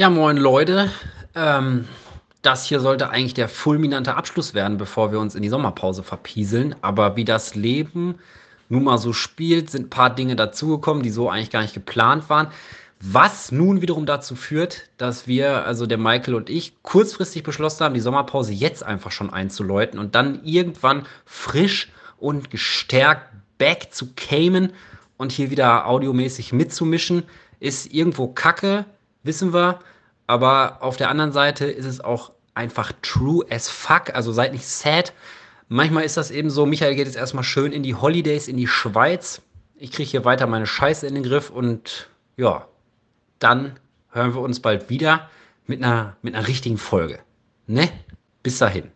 Ja, moin Leute. Ähm, das hier sollte eigentlich der fulminante Abschluss werden, bevor wir uns in die Sommerpause verpieseln. Aber wie das Leben nun mal so spielt, sind ein paar Dinge dazugekommen, die so eigentlich gar nicht geplant waren. Was nun wiederum dazu führt, dass wir, also der Michael und ich, kurzfristig beschlossen haben, die Sommerpause jetzt einfach schon einzuläuten und dann irgendwann frisch und gestärkt back zu Cayman und hier wieder audiomäßig mitzumischen, ist irgendwo kacke, wissen wir. Aber auf der anderen Seite ist es auch einfach true as fuck. Also seid nicht sad. Manchmal ist das eben so, Michael geht jetzt erstmal schön in die Holidays, in die Schweiz. Ich kriege hier weiter meine Scheiße in den Griff und ja, dann hören wir uns bald wieder mit einer, mit einer richtigen Folge. Ne? Bis dahin.